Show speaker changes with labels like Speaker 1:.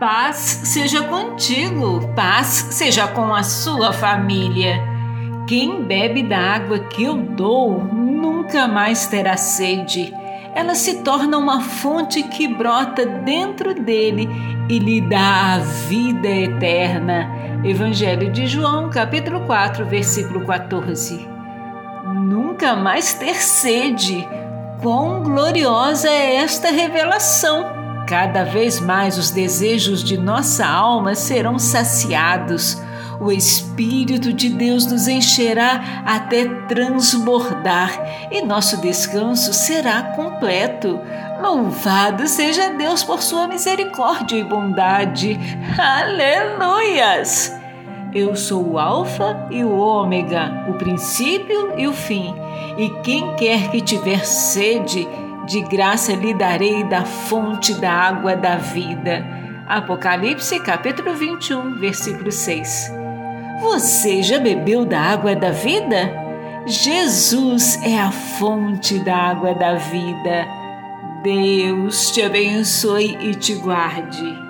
Speaker 1: Paz seja contigo, paz seja com a sua família. Quem bebe da água que eu dou nunca mais terá sede. Ela se torna uma fonte que brota dentro dele e lhe dá a vida eterna. Evangelho de João, capítulo 4, versículo 14. Nunca mais ter sede. Quão gloriosa é esta revelação! Cada vez mais os desejos de nossa alma serão saciados. O Espírito de Deus nos encherá até transbordar e nosso descanso será completo. Louvado seja Deus por sua misericórdia e bondade. Aleluias! Eu sou o Alfa e o Ômega, o princípio e o fim. E quem quer que tiver sede, de graça lhe darei da fonte da água da vida. Apocalipse capítulo 21, versículo 6. Você já bebeu da água da vida? Jesus é a fonte da água da vida. Deus te abençoe e te guarde.